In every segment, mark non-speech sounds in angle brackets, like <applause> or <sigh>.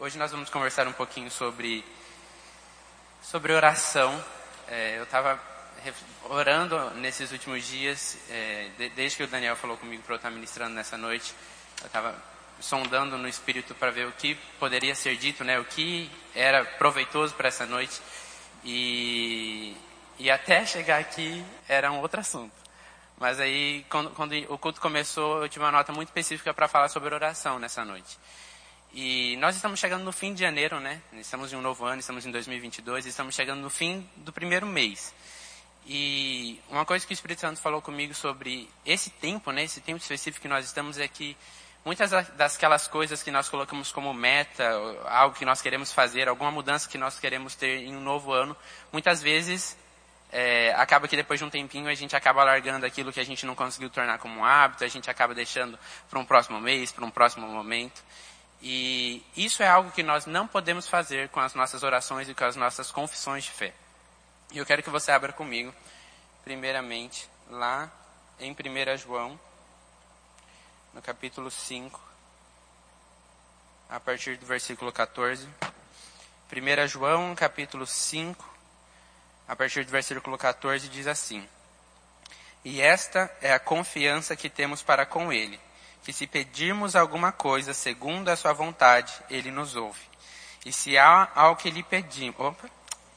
hoje nós vamos conversar um pouquinho sobre, sobre oração. É, eu estava orando nesses últimos dias, é, de, desde que o Daniel falou comigo para eu estar ministrando nessa noite, eu estava sondando no Espírito para ver o que poderia ser dito, né, o que era proveitoso para essa noite. E, e até chegar aqui era um outro assunto. Mas aí, quando, quando o culto começou, eu tive uma nota muito específica para falar sobre oração nessa noite. E nós estamos chegando no fim de janeiro, né? Estamos em um novo ano, estamos em 2022, estamos chegando no fim do primeiro mês. E uma coisa que o Espírito Santo falou comigo sobre esse tempo, né? Esse tempo específico que nós estamos é que muitas das coisas que nós colocamos como meta, algo que nós queremos fazer, alguma mudança que nós queremos ter em um novo ano, muitas vezes é, acaba que depois de um tempinho a gente acaba largando aquilo que a gente não conseguiu tornar como um hábito, a gente acaba deixando para um próximo mês, para um próximo momento. E isso é algo que nós não podemos fazer com as nossas orações e com as nossas confissões de fé. E eu quero que você abra comigo, primeiramente, lá em 1 João, no capítulo 5, a partir do versículo 14. 1 João, capítulo 5, a partir do versículo 14, diz assim: E esta é a confiança que temos para com Ele que se pedirmos alguma coisa segundo a sua vontade, ele nos ouve. E se há ao que lhe pedimos, opa,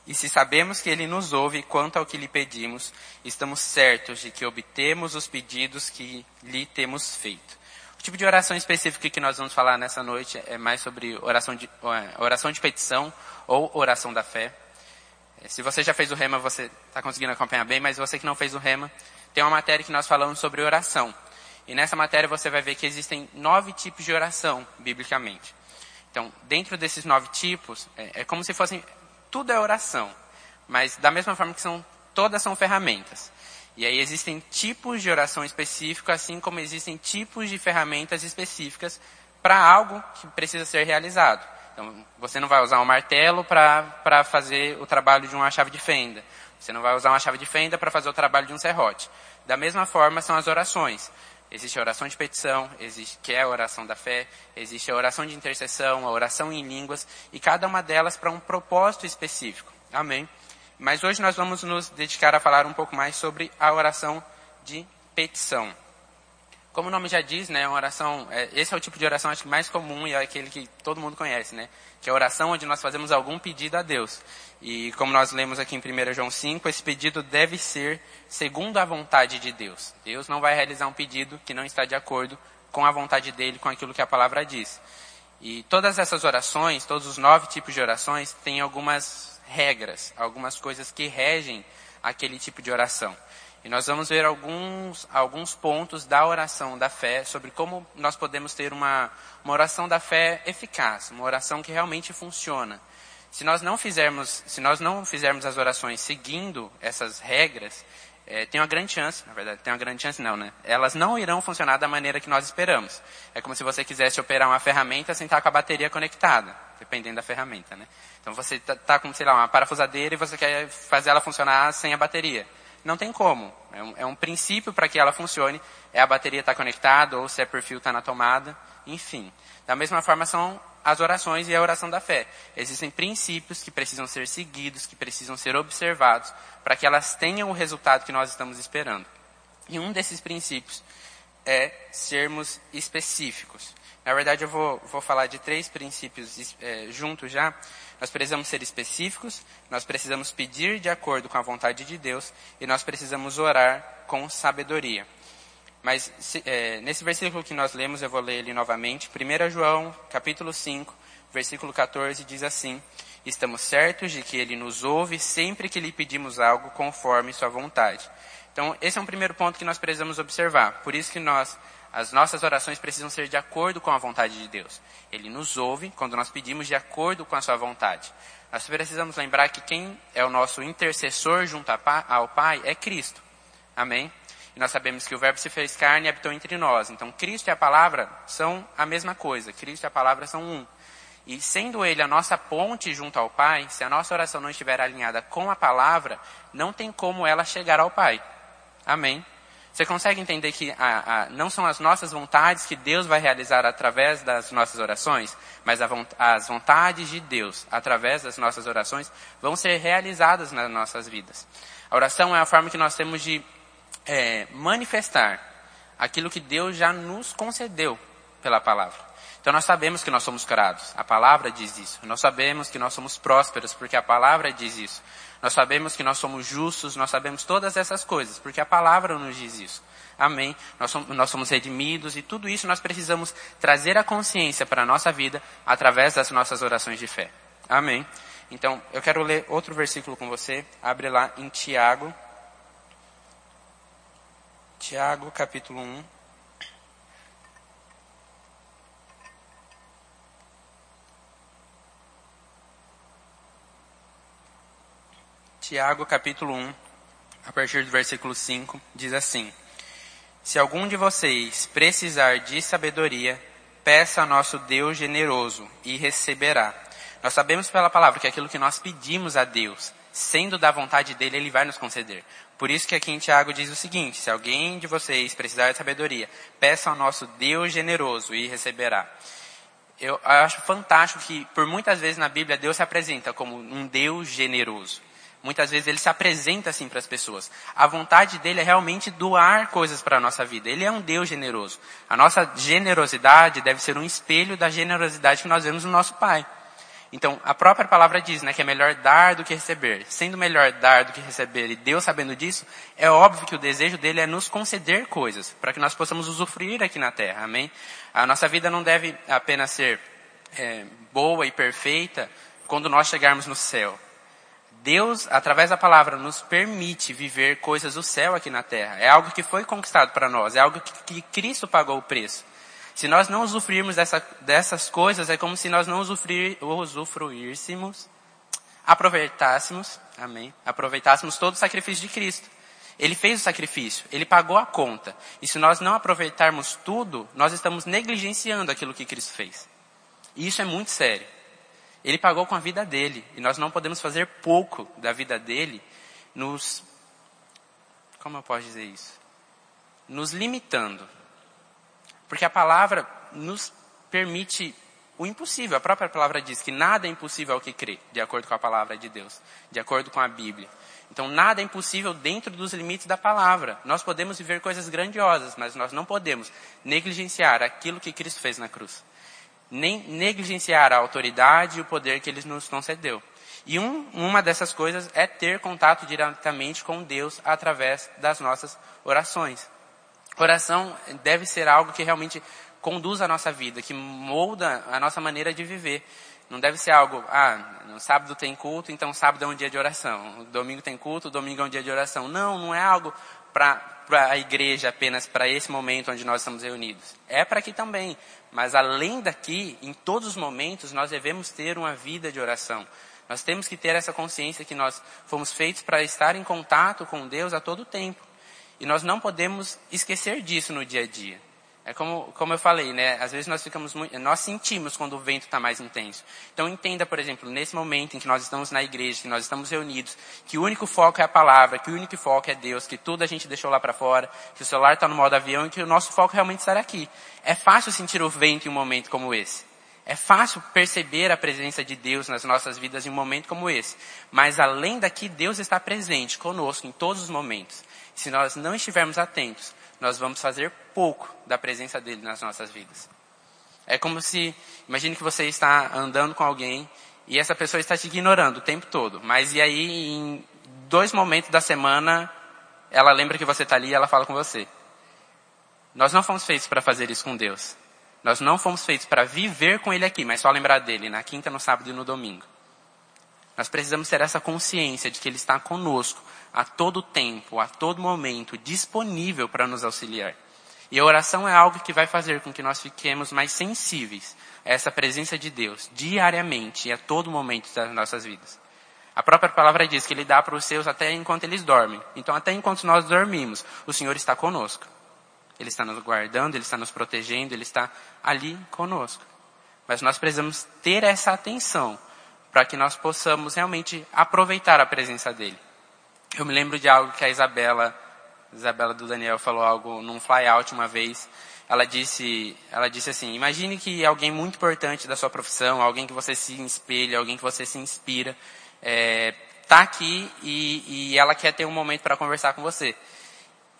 e se sabemos que ele nos ouve quanto ao que lhe pedimos, estamos certos de que obtemos os pedidos que lhe temos feito. O tipo de oração específica que nós vamos falar nessa noite é mais sobre oração de, é, oração de petição ou oração da fé. É, se você já fez o rema, você está conseguindo acompanhar bem, mas você que não fez o rema, tem uma matéria que nós falamos sobre oração. E nessa matéria você vai ver que existem nove tipos de oração, biblicamente. Então, dentro desses nove tipos, é, é como se fossem. Tudo é oração. Mas da mesma forma que são. Todas são ferramentas. E aí existem tipos de oração específico, assim como existem tipos de ferramentas específicas para algo que precisa ser realizado. Então, você não vai usar um martelo para fazer o trabalho de uma chave de fenda. Você não vai usar uma chave de fenda para fazer o trabalho de um serrote. Da mesma forma são as orações. Existe a oração de petição, existe, que é a oração da fé, existe a oração de intercessão, a oração em línguas, e cada uma delas para um propósito específico. Amém? Mas hoje nós vamos nos dedicar a falar um pouco mais sobre a oração de petição. Como o nome já diz, né, uma oração, é, esse é o tipo de oração acho que mais comum e é aquele que todo mundo conhece, né, que é a oração onde nós fazemos algum pedido a Deus. E como nós lemos aqui em 1 João 5, esse pedido deve ser segundo a vontade de Deus. Deus não vai realizar um pedido que não está de acordo com a vontade dele, com aquilo que a palavra diz. E todas essas orações, todos os nove tipos de orações, têm algumas regras, algumas coisas que regem aquele tipo de oração. E nós vamos ver alguns, alguns pontos da oração da fé sobre como nós podemos ter uma, uma oração da fé eficaz, uma oração que realmente funciona. Se nós não fizermos, se nós não fizermos as orações seguindo essas regras, é, tem uma grande chance, na verdade, tem uma grande chance não, né? Elas não irão funcionar da maneira que nós esperamos. É como se você quisesse operar uma ferramenta sem estar com a bateria conectada, dependendo da ferramenta, né? Então você está tá com, sei lá, uma parafusadeira e você quer fazer ela funcionar sem a bateria. Não tem como. É um, é um princípio para que ela funcione. É a bateria estar tá conectada ou se é perfil está na tomada. Enfim. Da mesma forma são as orações e a oração da fé. Existem princípios que precisam ser seguidos, que precisam ser observados, para que elas tenham o resultado que nós estamos esperando. E um desses princípios é sermos específicos. Na verdade, eu vou, vou falar de três princípios é, juntos já. Nós precisamos ser específicos, nós precisamos pedir de acordo com a vontade de Deus e nós precisamos orar com sabedoria. Mas se, é, nesse versículo que nós lemos, eu vou ler ele novamente. 1 João, capítulo 5, versículo 14, diz assim: Estamos certos de que Ele nos ouve sempre que lhe pedimos algo conforme Sua vontade. Então, esse é um primeiro ponto que nós precisamos observar. Por isso que nós as nossas orações precisam ser de acordo com a vontade de Deus. Ele nos ouve quando nós pedimos de acordo com a sua vontade. Nós precisamos lembrar que quem é o nosso intercessor junto ao Pai é Cristo. Amém? E nós sabemos que o Verbo se fez carne e habitou entre nós. Então, Cristo e a palavra são a mesma coisa. Cristo e a palavra são um. E sendo Ele a nossa ponte junto ao Pai, se a nossa oração não estiver alinhada com a palavra, não tem como ela chegar ao Pai. Amém? Você consegue entender que a, a, não são as nossas vontades que Deus vai realizar através das nossas orações, mas a, as vontades de Deus através das nossas orações vão ser realizadas nas nossas vidas. A oração é a forma que nós temos de é, manifestar aquilo que Deus já nos concedeu pela palavra. Então nós sabemos que nós somos curados, a palavra diz isso. Nós sabemos que nós somos prósperos, porque a palavra diz isso. Nós sabemos que nós somos justos, nós sabemos todas essas coisas, porque a palavra nos diz isso. Amém? Nós somos, nós somos redimidos e tudo isso nós precisamos trazer a consciência para a nossa vida através das nossas orações de fé. Amém? Então, eu quero ler outro versículo com você. Abre lá em Tiago. Tiago, capítulo 1. Tiago capítulo 1, a partir do versículo 5, diz assim: Se algum de vocês precisar de sabedoria, peça a nosso Deus generoso e receberá. Nós sabemos pela palavra que aquilo que nós pedimos a Deus, sendo da vontade dele, ele vai nos conceder. Por isso que aqui em Tiago diz o seguinte: se alguém de vocês precisar de sabedoria, peça ao nosso Deus generoso e receberá. Eu acho fantástico que, por muitas vezes na Bíblia, Deus se apresenta como um Deus generoso. Muitas vezes ele se apresenta assim para as pessoas. A vontade dele é realmente doar coisas para a nossa vida. Ele é um Deus generoso. A nossa generosidade deve ser um espelho da generosidade que nós vemos no nosso Pai. Então, a própria palavra diz, né, que é melhor dar do que receber. Sendo melhor dar do que receber, e Deus sabendo disso, é óbvio que o desejo dele é nos conceder coisas, para que nós possamos usufruir aqui na terra, amém? A nossa vida não deve apenas ser é, boa e perfeita quando nós chegarmos no céu, Deus, através da palavra, nos permite viver coisas do céu aqui na terra. É algo que foi conquistado para nós, é algo que, que, Cristo pagou o preço. Se nós não usufruirmos dessa, dessas coisas, é como se nós não usufruir, usufruíssemos, aproveitássemos, amém, aproveitássemos todo o sacrifício de Cristo. Ele fez o sacrifício, ele pagou a conta. E se nós não aproveitarmos tudo, nós estamos negligenciando aquilo que Cristo fez. E isso é muito sério. Ele pagou com a vida dele. E nós não podemos fazer pouco da vida dele nos. Como eu posso dizer isso? Nos limitando. Porque a palavra nos permite o impossível. A própria palavra diz que nada é impossível ao que crê, de acordo com a palavra de Deus, de acordo com a Bíblia. Então, nada é impossível dentro dos limites da palavra. Nós podemos viver coisas grandiosas, mas nós não podemos negligenciar aquilo que Cristo fez na cruz nem negligenciar a autoridade e o poder que ele nos concedeu. E um, uma dessas coisas é ter contato diretamente com Deus através das nossas orações. Oração deve ser algo que realmente conduz a nossa vida, que molda a nossa maneira de viver. Não deve ser algo, ah, no sábado tem culto, então sábado é um dia de oração. Domingo tem culto, domingo é um dia de oração. Não, não é algo para a igreja apenas para esse momento onde nós estamos reunidos. É para aqui também. Mas além daqui, em todos os momentos, nós devemos ter uma vida de oração. Nós temos que ter essa consciência que nós fomos feitos para estar em contato com Deus a todo tempo. E nós não podemos esquecer disso no dia a dia. É como, como eu falei, né? Às vezes nós ficamos muito, nós sentimos quando o vento está mais intenso. Então entenda, por exemplo, nesse momento em que nós estamos na igreja, que nós estamos reunidos, que o único foco é a palavra, que o único foco é Deus, que tudo a gente deixou lá para fora, que o celular está no modo avião e que o nosso foco realmente estará aqui. É fácil sentir o vento em um momento como esse. É fácil perceber a presença de Deus nas nossas vidas em um momento como esse. Mas além daqui, Deus está presente conosco em todos os momentos. Se nós não estivermos atentos, nós vamos fazer pouco da presença dele nas nossas vidas. É como se, imagine que você está andando com alguém e essa pessoa está te ignorando o tempo todo, mas e aí em dois momentos da semana ela lembra que você está ali e ela fala com você. Nós não fomos feitos para fazer isso com Deus. Nós não fomos feitos para viver com Ele aqui, mas só lembrar dele na quinta, no sábado e no domingo. Nós precisamos ter essa consciência de que Ele está conosco a todo tempo, a todo momento, disponível para nos auxiliar. E a oração é algo que vai fazer com que nós fiquemos mais sensíveis a essa presença de Deus, diariamente e a todo momento das nossas vidas. A própria palavra diz que Ele dá para os seus até enquanto eles dormem. Então, até enquanto nós dormimos, o Senhor está conosco. Ele está nos guardando, Ele está nos protegendo, Ele está ali conosco. Mas nós precisamos ter essa atenção para que nós possamos realmente aproveitar a presença dele. Eu me lembro de algo que a Isabela Isabela do Daniel falou algo num flyout uma vez. Ela disse, ela disse assim: imagine que alguém muito importante da sua profissão, alguém que você se espelha, alguém que você se inspira, é, tá aqui e, e ela quer ter um momento para conversar com você.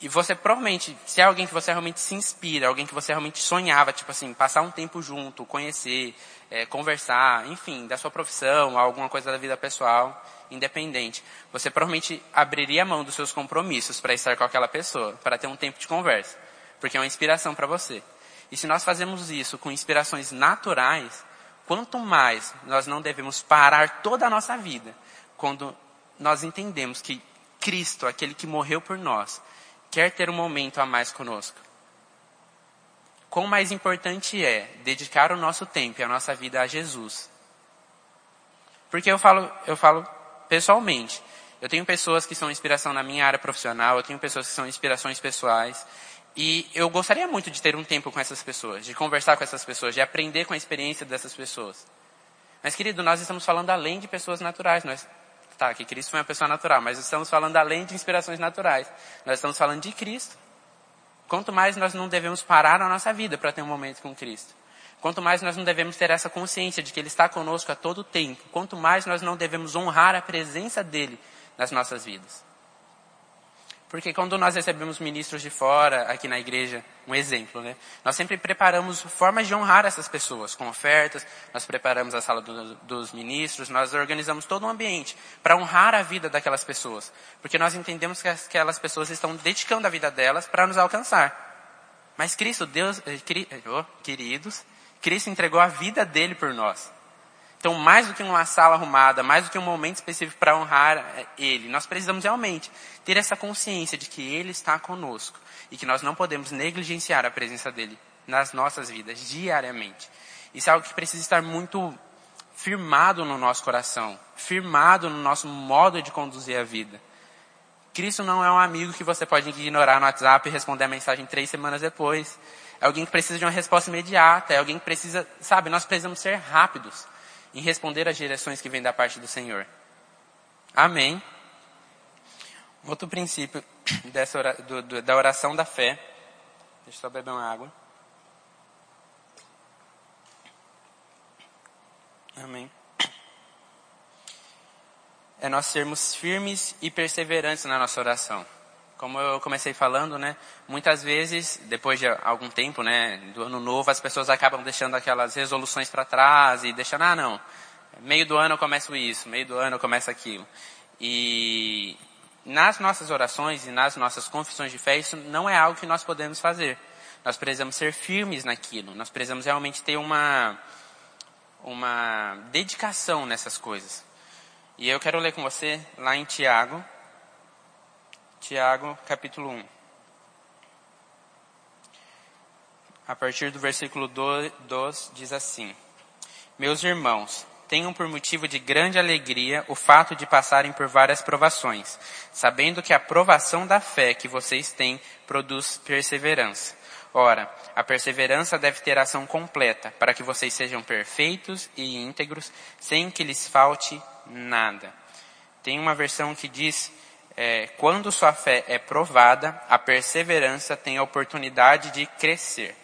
E você provavelmente, se é alguém que você realmente se inspira, alguém que você realmente sonhava, tipo assim, passar um tempo junto, conhecer, é, conversar, enfim, da sua profissão, alguma coisa da vida pessoal, independente, você provavelmente abriria a mão dos seus compromissos para estar com aquela pessoa, para ter um tempo de conversa, porque é uma inspiração para você. E se nós fazemos isso com inspirações naturais, quanto mais nós não devemos parar toda a nossa vida quando nós entendemos que Cristo, aquele que morreu por nós, quer ter um momento a mais conosco. Quão mais importante é dedicar o nosso tempo e a nossa vida a Jesus. Porque eu falo, eu falo pessoalmente. Eu tenho pessoas que são inspiração na minha área profissional, eu tenho pessoas que são inspirações pessoais. E eu gostaria muito de ter um tempo com essas pessoas, de conversar com essas pessoas, de aprender com a experiência dessas pessoas. Mas, querido, nós estamos falando além de pessoas naturais. Nós Tá, que Cristo foi uma pessoa natural, mas estamos falando além de inspirações naturais. Nós estamos falando de Cristo. Quanto mais nós não devemos parar a nossa vida para ter um momento com Cristo. Quanto mais nós não devemos ter essa consciência de que Ele está conosco a todo tempo. Quanto mais nós não devemos honrar a presença dEle nas nossas vidas. Porque quando nós recebemos ministros de fora, aqui na igreja, um exemplo, né? Nós sempre preparamos formas de honrar essas pessoas, com ofertas, nós preparamos a sala do, dos ministros, nós organizamos todo um ambiente para honrar a vida daquelas pessoas. Porque nós entendemos que aquelas pessoas estão dedicando a vida delas para nos alcançar. Mas Cristo, Deus, eh, oh, queridos, Cristo entregou a vida dele por nós. Então, mais do que uma sala arrumada, mais do que um momento específico para honrar eh, Ele, nós precisamos realmente ter essa consciência de que Ele está conosco e que nós não podemos negligenciar a presença dEle nas nossas vidas diariamente. Isso é algo que precisa estar muito firmado no nosso coração, firmado no nosso modo de conduzir a vida. Cristo não é um amigo que você pode ignorar no WhatsApp e responder a mensagem três semanas depois. É alguém que precisa de uma resposta imediata, é alguém que precisa, sabe, nós precisamos ser rápidos em responder às direções que vêm da parte do Senhor. Amém. Outro princípio <coughs> dessa, do, do, da oração da fé. Deixa eu só beber uma água. Amém. É nós sermos firmes e perseverantes na nossa oração como eu comecei falando, né, muitas vezes, depois de algum tempo, né, do ano novo, as pessoas acabam deixando aquelas resoluções para trás e deixando, ah, não, meio do ano eu começo isso, meio do ano eu começo aquilo. E nas nossas orações e nas nossas confissões de fé, isso não é algo que nós podemos fazer. Nós precisamos ser firmes naquilo, nós precisamos realmente ter uma, uma dedicação nessas coisas. E eu quero ler com você lá em Tiago, Tiago, capítulo 1. A partir do versículo 2 diz assim: Meus irmãos, tenham por motivo de grande alegria o fato de passarem por várias provações, sabendo que a provação da fé que vocês têm produz perseverança. Ora, a perseverança deve ter ação completa, para que vocês sejam perfeitos e íntegros, sem que lhes falte nada. Tem uma versão que diz é, quando sua fé é provada, a perseverança tem a oportunidade de crescer.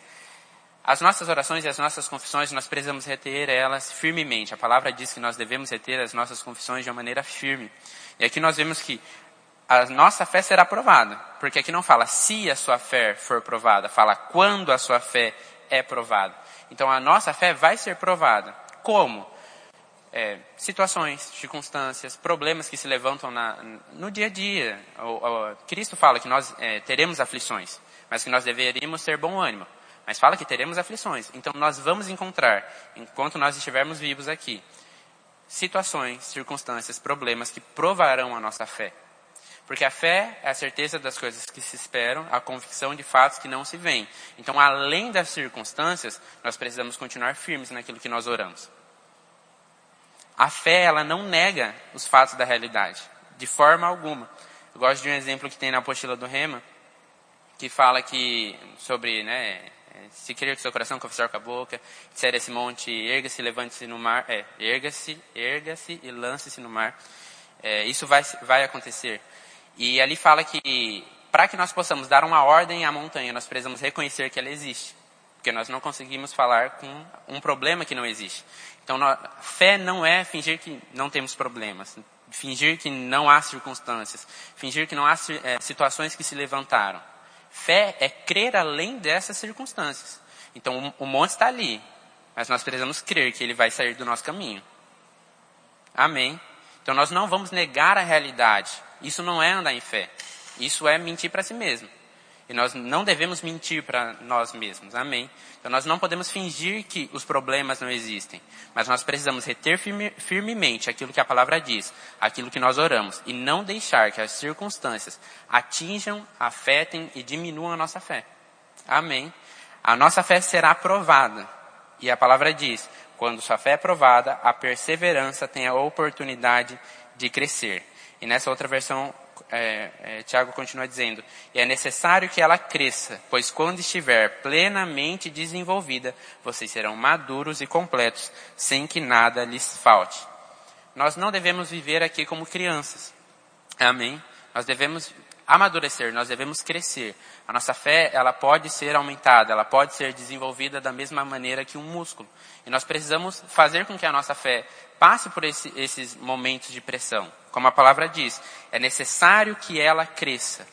As nossas orações e as nossas confissões, nós precisamos reter elas firmemente. A palavra diz que nós devemos reter as nossas confissões de uma maneira firme. E aqui nós vemos que a nossa fé será provada. Porque aqui não fala se a sua fé for provada, fala quando a sua fé é provada. Então a nossa fé vai ser provada. Como? É, situações, circunstâncias, problemas que se levantam na, no dia a dia. O, o, Cristo fala que nós é, teremos aflições, mas que nós deveríamos ter bom ânimo. Mas fala que teremos aflições. Então nós vamos encontrar, enquanto nós estivermos vivos aqui, situações, circunstâncias, problemas que provarão a nossa fé. Porque a fé é a certeza das coisas que se esperam, a convicção de fatos que não se veem. Então, além das circunstâncias, nós precisamos continuar firmes naquilo que nós oramos. A fé, ela não nega os fatos da realidade, de forma alguma. Eu gosto de um exemplo que tem na apostila do Rema, que fala que, sobre, né, se crer com seu coração, confessar com a boca, disser esse monte, erga-se, levante-se no mar, é, erga-se, erga-se e lance-se no mar. É, isso vai, vai acontecer. E ali fala que para que nós possamos dar uma ordem à montanha, nós precisamos reconhecer que ela existe. Porque nós não conseguimos falar com um problema que não existe. Então, fé não é fingir que não temos problemas, fingir que não há circunstâncias, fingir que não há é, situações que se levantaram. Fé é crer além dessas circunstâncias. Então, o, o monte está ali, mas nós precisamos crer que ele vai sair do nosso caminho. Amém? Então, nós não vamos negar a realidade. Isso não é andar em fé. Isso é mentir para si mesmo. E nós não devemos mentir para nós mesmos. Amém? Então nós não podemos fingir que os problemas não existem. Mas nós precisamos reter firme, firmemente aquilo que a palavra diz, aquilo que nós oramos. E não deixar que as circunstâncias atinjam, afetem e diminuam a nossa fé. Amém? A nossa fé será provada. E a palavra diz: quando sua fé é provada, a perseverança tem a oportunidade de crescer. E nessa outra versão, é, é, Tiago continua dizendo, e é necessário que ela cresça, pois quando estiver plenamente desenvolvida, vocês serão maduros e completos, sem que nada lhes falte. Nós não devemos viver aqui como crianças. Amém? Nós devemos amadurecer, nós devemos crescer. A nossa fé, ela pode ser aumentada, ela pode ser desenvolvida da mesma maneira que um músculo. E nós precisamos fazer com que a nossa fé passe por esse, esses momentos de pressão. Como a palavra diz, é necessário que ela cresça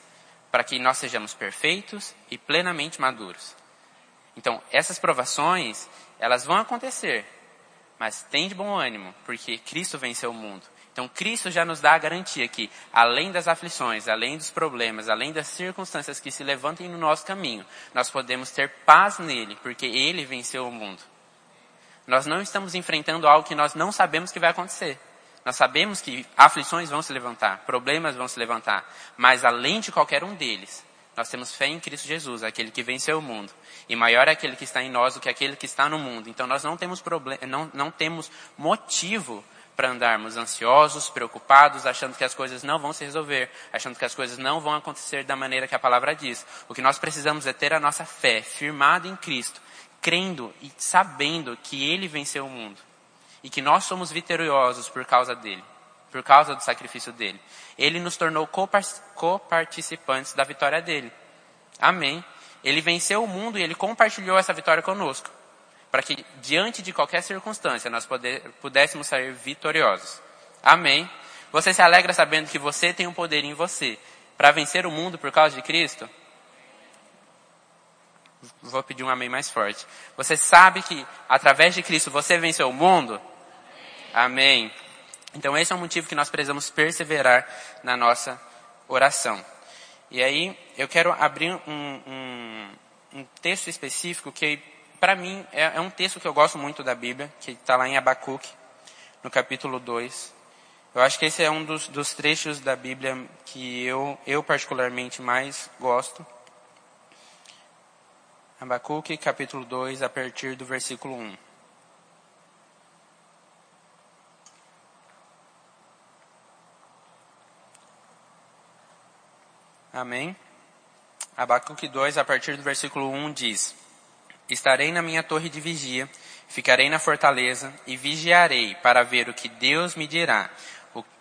para que nós sejamos perfeitos e plenamente maduros. Então, essas provações, elas vão acontecer, mas tem de bom ânimo, porque Cristo venceu o mundo. Então, Cristo já nos dá a garantia que, além das aflições, além dos problemas, além das circunstâncias que se levantem no nosso caminho, nós podemos ter paz nele, porque ele venceu o mundo. Nós não estamos enfrentando algo que nós não sabemos que vai acontecer. Nós sabemos que aflições vão se levantar, problemas vão se levantar, mas além de qualquer um deles, nós temos fé em Cristo Jesus, aquele que venceu o mundo. E maior é aquele que está em nós do que aquele que está no mundo. Então nós não temos, não, não temos motivo para andarmos ansiosos, preocupados, achando que as coisas não vão se resolver, achando que as coisas não vão acontecer da maneira que a palavra diz. O que nós precisamos é ter a nossa fé firmada em Cristo, crendo e sabendo que Ele venceu o mundo e que nós somos vitoriosos por causa dele, por causa do sacrifício dele. Ele nos tornou coparticipantes da vitória dele. Amém. Ele venceu o mundo e ele compartilhou essa vitória conosco, para que diante de qualquer circunstância nós poder, pudéssemos sair vitoriosos. Amém. Você se alegra sabendo que você tem um poder em você para vencer o mundo por causa de Cristo? Vou pedir um amém mais forte. Você sabe que através de Cristo você venceu o mundo? Amém. Então esse é o motivo que nós precisamos perseverar na nossa oração. E aí eu quero abrir um, um, um texto específico que para mim é, é, um texto que eu gosto muito da Bíblia, que está lá em Abacuque, no capítulo 2. Eu acho que esse é um dos, dos trechos da Bíblia que eu, eu particularmente mais gosto. Abacuque, capítulo 2, a partir do versículo 1. Amém? Abacuque 2, a partir do versículo 1 diz: Estarei na minha torre de vigia, ficarei na fortaleza e vigiarei para ver o que Deus me dirá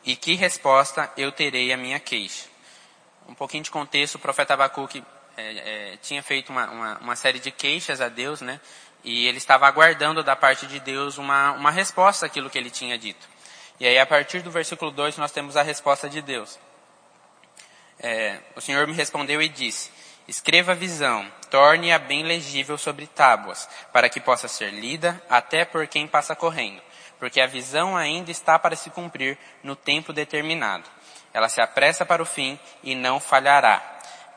e que resposta eu terei à minha queixa. Um pouquinho de contexto, o profeta Abacuque é, é, tinha feito uma, uma, uma, série de queixas a Deus, né? E ele estava aguardando da parte de Deus uma, uma resposta àquilo que ele tinha dito. E aí, a partir do versículo 2, nós temos a resposta de Deus. É, o Senhor me respondeu e disse: Escreva a visão, torne-a bem legível sobre tábuas, para que possa ser lida até por quem passa correndo, porque a visão ainda está para se cumprir no tempo determinado. Ela se apressa para o fim e não falhará.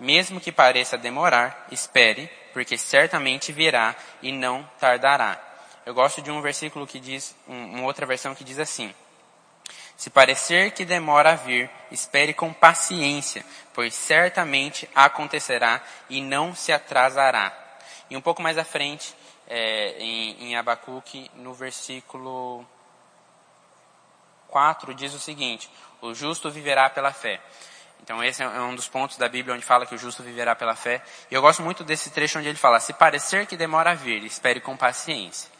Mesmo que pareça demorar, espere, porque certamente virá e não tardará. Eu gosto de um versículo que diz, uma outra versão que diz assim: Se parecer que demora a vir, espere com paciência, pois certamente acontecerá e não se atrasará. E um pouco mais à frente, é, em, em Abacuque, no versículo 4, diz o seguinte: O justo viverá pela fé. Então esse é um dos pontos da Bíblia onde fala que o justo viverá pela fé. E eu gosto muito desse trecho onde ele fala: se parecer que demora a vir, espere com paciência.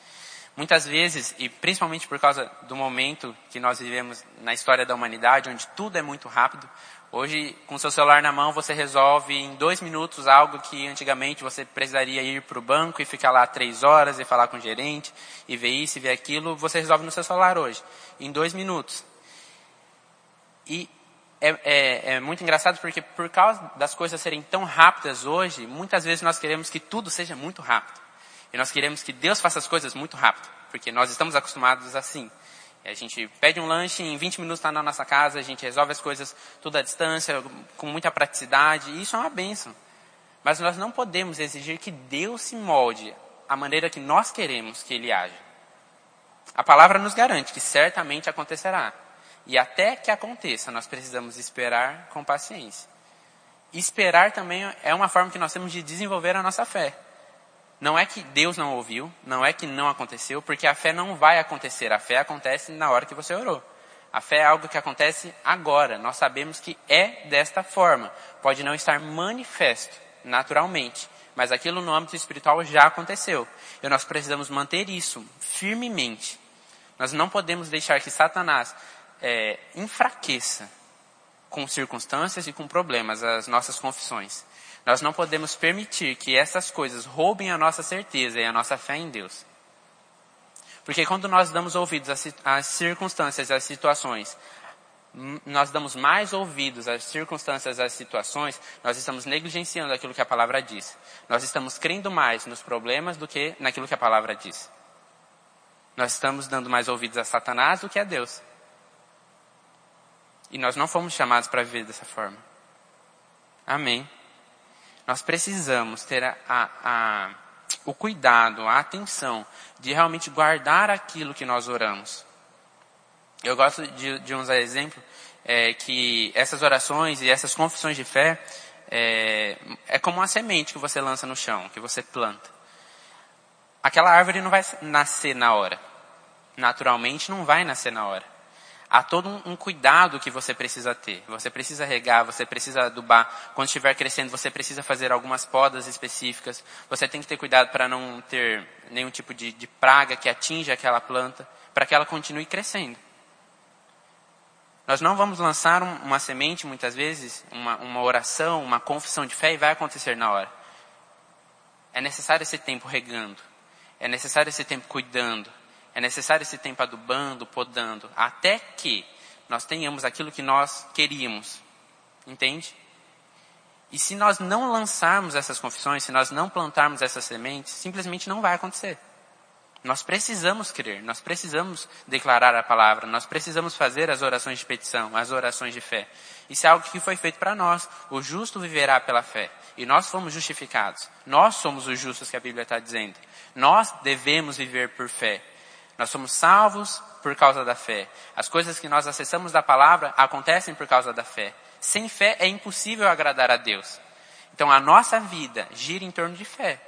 Muitas vezes, e principalmente por causa do momento que nós vivemos na história da humanidade, onde tudo é muito rápido, hoje, com seu celular na mão, você resolve em dois minutos algo que antigamente você precisaria ir para o banco e ficar lá três horas e falar com o gerente e ver isso e ver aquilo, você resolve no seu celular hoje, em dois minutos. E é, é, é, muito engraçado porque por causa das coisas serem tão rápidas hoje, muitas vezes nós queremos que tudo seja muito rápido. E nós queremos que Deus faça as coisas muito rápido, porque nós estamos acostumados assim. A gente pede um lanche, em 20 minutos está na nossa casa, a gente resolve as coisas tudo à distância, com muita praticidade, e isso é uma bênção. Mas nós não podemos exigir que Deus se molde a maneira que nós queremos que Ele haja. A palavra nos garante que certamente acontecerá. E até que aconteça, nós precisamos esperar com paciência. Esperar também é uma forma que nós temos de desenvolver a nossa fé. Não é que Deus não ouviu, não é que não aconteceu, porque a fé não vai acontecer. A fé acontece na hora que você orou. A fé é algo que acontece agora. Nós sabemos que é desta forma. Pode não estar manifesto naturalmente, mas aquilo no âmbito espiritual já aconteceu. E nós precisamos manter isso firmemente. Nós não podemos deixar que Satanás é, enfraqueça com circunstâncias e com problemas as nossas confissões. Nós não podemos permitir que essas coisas roubem a nossa certeza e a nossa fé em Deus. Porque quando nós damos ouvidos às circunstâncias, às situações, nós damos mais ouvidos às circunstâncias, às situações, nós estamos negligenciando aquilo que a palavra diz. Nós estamos crendo mais nos problemas do que naquilo que a palavra diz. Nós estamos dando mais ouvidos a Satanás do que a Deus. E nós não fomos chamados para viver dessa forma. Amém. Nós precisamos ter a, a, a, o cuidado, a atenção de realmente guardar aquilo que nós oramos. Eu gosto de, de usar exemplo é, que essas orações e essas confissões de fé é, é como uma semente que você lança no chão, que você planta. Aquela árvore não vai nascer na hora. Naturalmente não vai nascer na hora há todo um, cuidado que você precisa ter. Você precisa regar, você precisa adubar. Quando estiver crescendo, você precisa fazer algumas podas específicas. Você tem que ter cuidado para não ter nenhum tipo de, de praga que atinja aquela planta, para que ela continue crescendo. Nós não vamos lançar um, uma semente, muitas vezes, uma, uma oração, uma confissão de fé e vai acontecer na hora. É necessário esse tempo regando. É necessário esse tempo cuidando. É necessário esse tempo adubando, podando, até que nós tenhamos aquilo que nós queríamos. Entende? E se nós não lançarmos essas confissões, se nós não plantarmos essas sementes, simplesmente não vai acontecer. Nós precisamos crer, nós precisamos declarar a palavra, nós precisamos fazer as orações de petição, as orações de fé. Isso é algo que foi feito para nós. O justo viverá pela fé. E nós fomos justificados. Nós somos os justos que a Bíblia está dizendo. Nós devemos viver por fé. Nós somos salvos por causa da fé. As coisas que nós acessamos da palavra acontecem por causa da fé. Sem fé é impossível agradar a Deus. Então a nossa vida gira em torno de fé.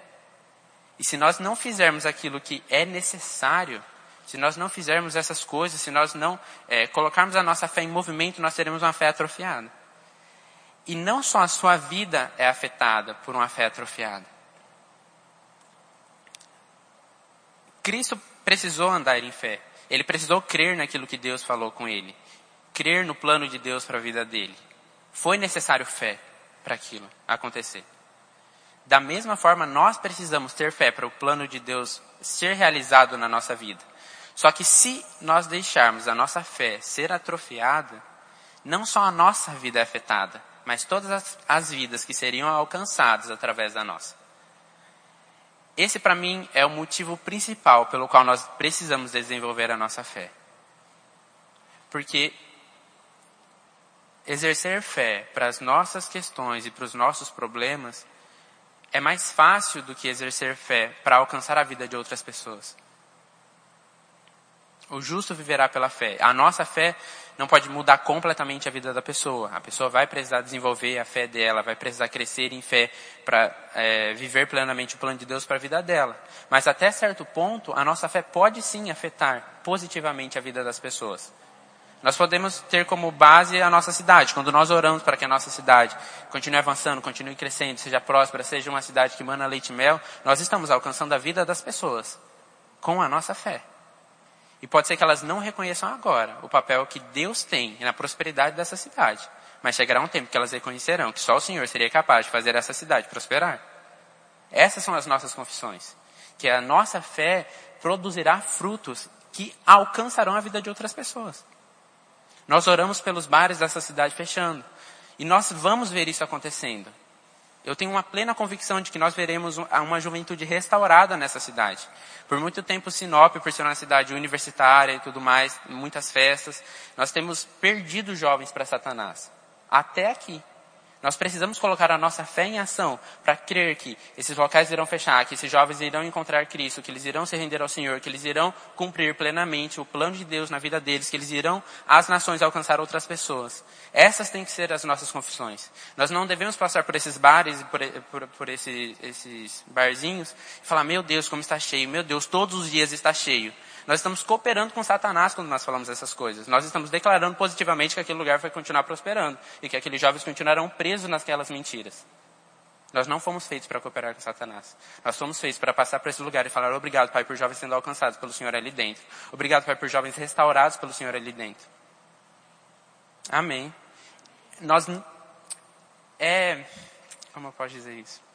E se nós não fizermos aquilo que é necessário, se nós não fizermos essas coisas, se nós não é, colocarmos a nossa fé em movimento, nós teremos uma fé atrofiada. E não só a sua vida é afetada por uma fé atrofiada. Cristo precisou andar em fé. Ele precisou crer naquilo que Deus falou com ele. Crer no plano de Deus para a vida dele. Foi necessário fé para aquilo acontecer. Da mesma forma, nós precisamos ter fé para o plano de Deus ser realizado na nossa vida. Só que se nós deixarmos a nossa fé ser atrofiada, não só a nossa vida é afetada, mas todas as, as vidas que seriam alcançadas através da nossa. Esse, para mim, é o motivo principal pelo qual nós precisamos desenvolver a nossa fé. Porque exercer fé para as nossas questões e para os nossos problemas é mais fácil do que exercer fé para alcançar a vida de outras pessoas. O justo viverá pela fé. A nossa fé não pode mudar completamente a vida da pessoa. A pessoa vai precisar desenvolver a fé dela, vai precisar crescer em fé para é, viver plenamente o plano de Deus para a vida dela. Mas até certo ponto, a nossa fé pode sim afetar positivamente a vida das pessoas. Nós podemos ter como base a nossa cidade. Quando nós oramos para que a nossa cidade continue avançando, continue crescendo, seja próspera, seja uma cidade que mana leite e mel, nós estamos alcançando a vida das pessoas. com a nossa fé. E pode ser que elas não reconheçam agora o papel que Deus tem na prosperidade dessa cidade. Mas chegará um tempo que elas reconhecerão que só o Senhor seria capaz de fazer essa cidade prosperar. Essas são as nossas confissões. Que a nossa fé produzirá frutos que alcançarão a vida de outras pessoas. Nós oramos pelos bares dessa cidade fechando. E nós vamos ver isso acontecendo. Eu tenho uma plena convicção de que nós veremos uma juventude restaurada nessa cidade. Por muito tempo, Sinop, por ser uma cidade universitária e tudo mais, muitas festas, nós temos perdido jovens para Satanás. Até aqui. Nós precisamos colocar a nossa fé em ação para crer que esses locais irão fechar, que esses jovens irão encontrar Cristo, que eles irão se render ao Senhor, que eles irão cumprir plenamente o plano de Deus na vida deles, que eles irão às nações alcançar outras pessoas. Essas têm que ser as nossas confissões. Nós não devemos passar por esses bares, por, por, por esse, esses barzinhos e falar, meu Deus, como está cheio, meu Deus, todos os dias está cheio. Nós estamos cooperando com Satanás quando nós falamos essas coisas. Nós estamos declarando positivamente que aquele lugar vai continuar prosperando e que aqueles jovens continuarão presos naquelas mentiras. Nós não fomos feitos para cooperar com Satanás. Nós fomos feitos para passar por esse lugar e falar obrigado, Pai, por jovens sendo alcançados pelo Senhor ali dentro. Obrigado, Pai, por jovens restaurados pelo Senhor ali dentro. Amém. Nós é como eu posso dizer isso?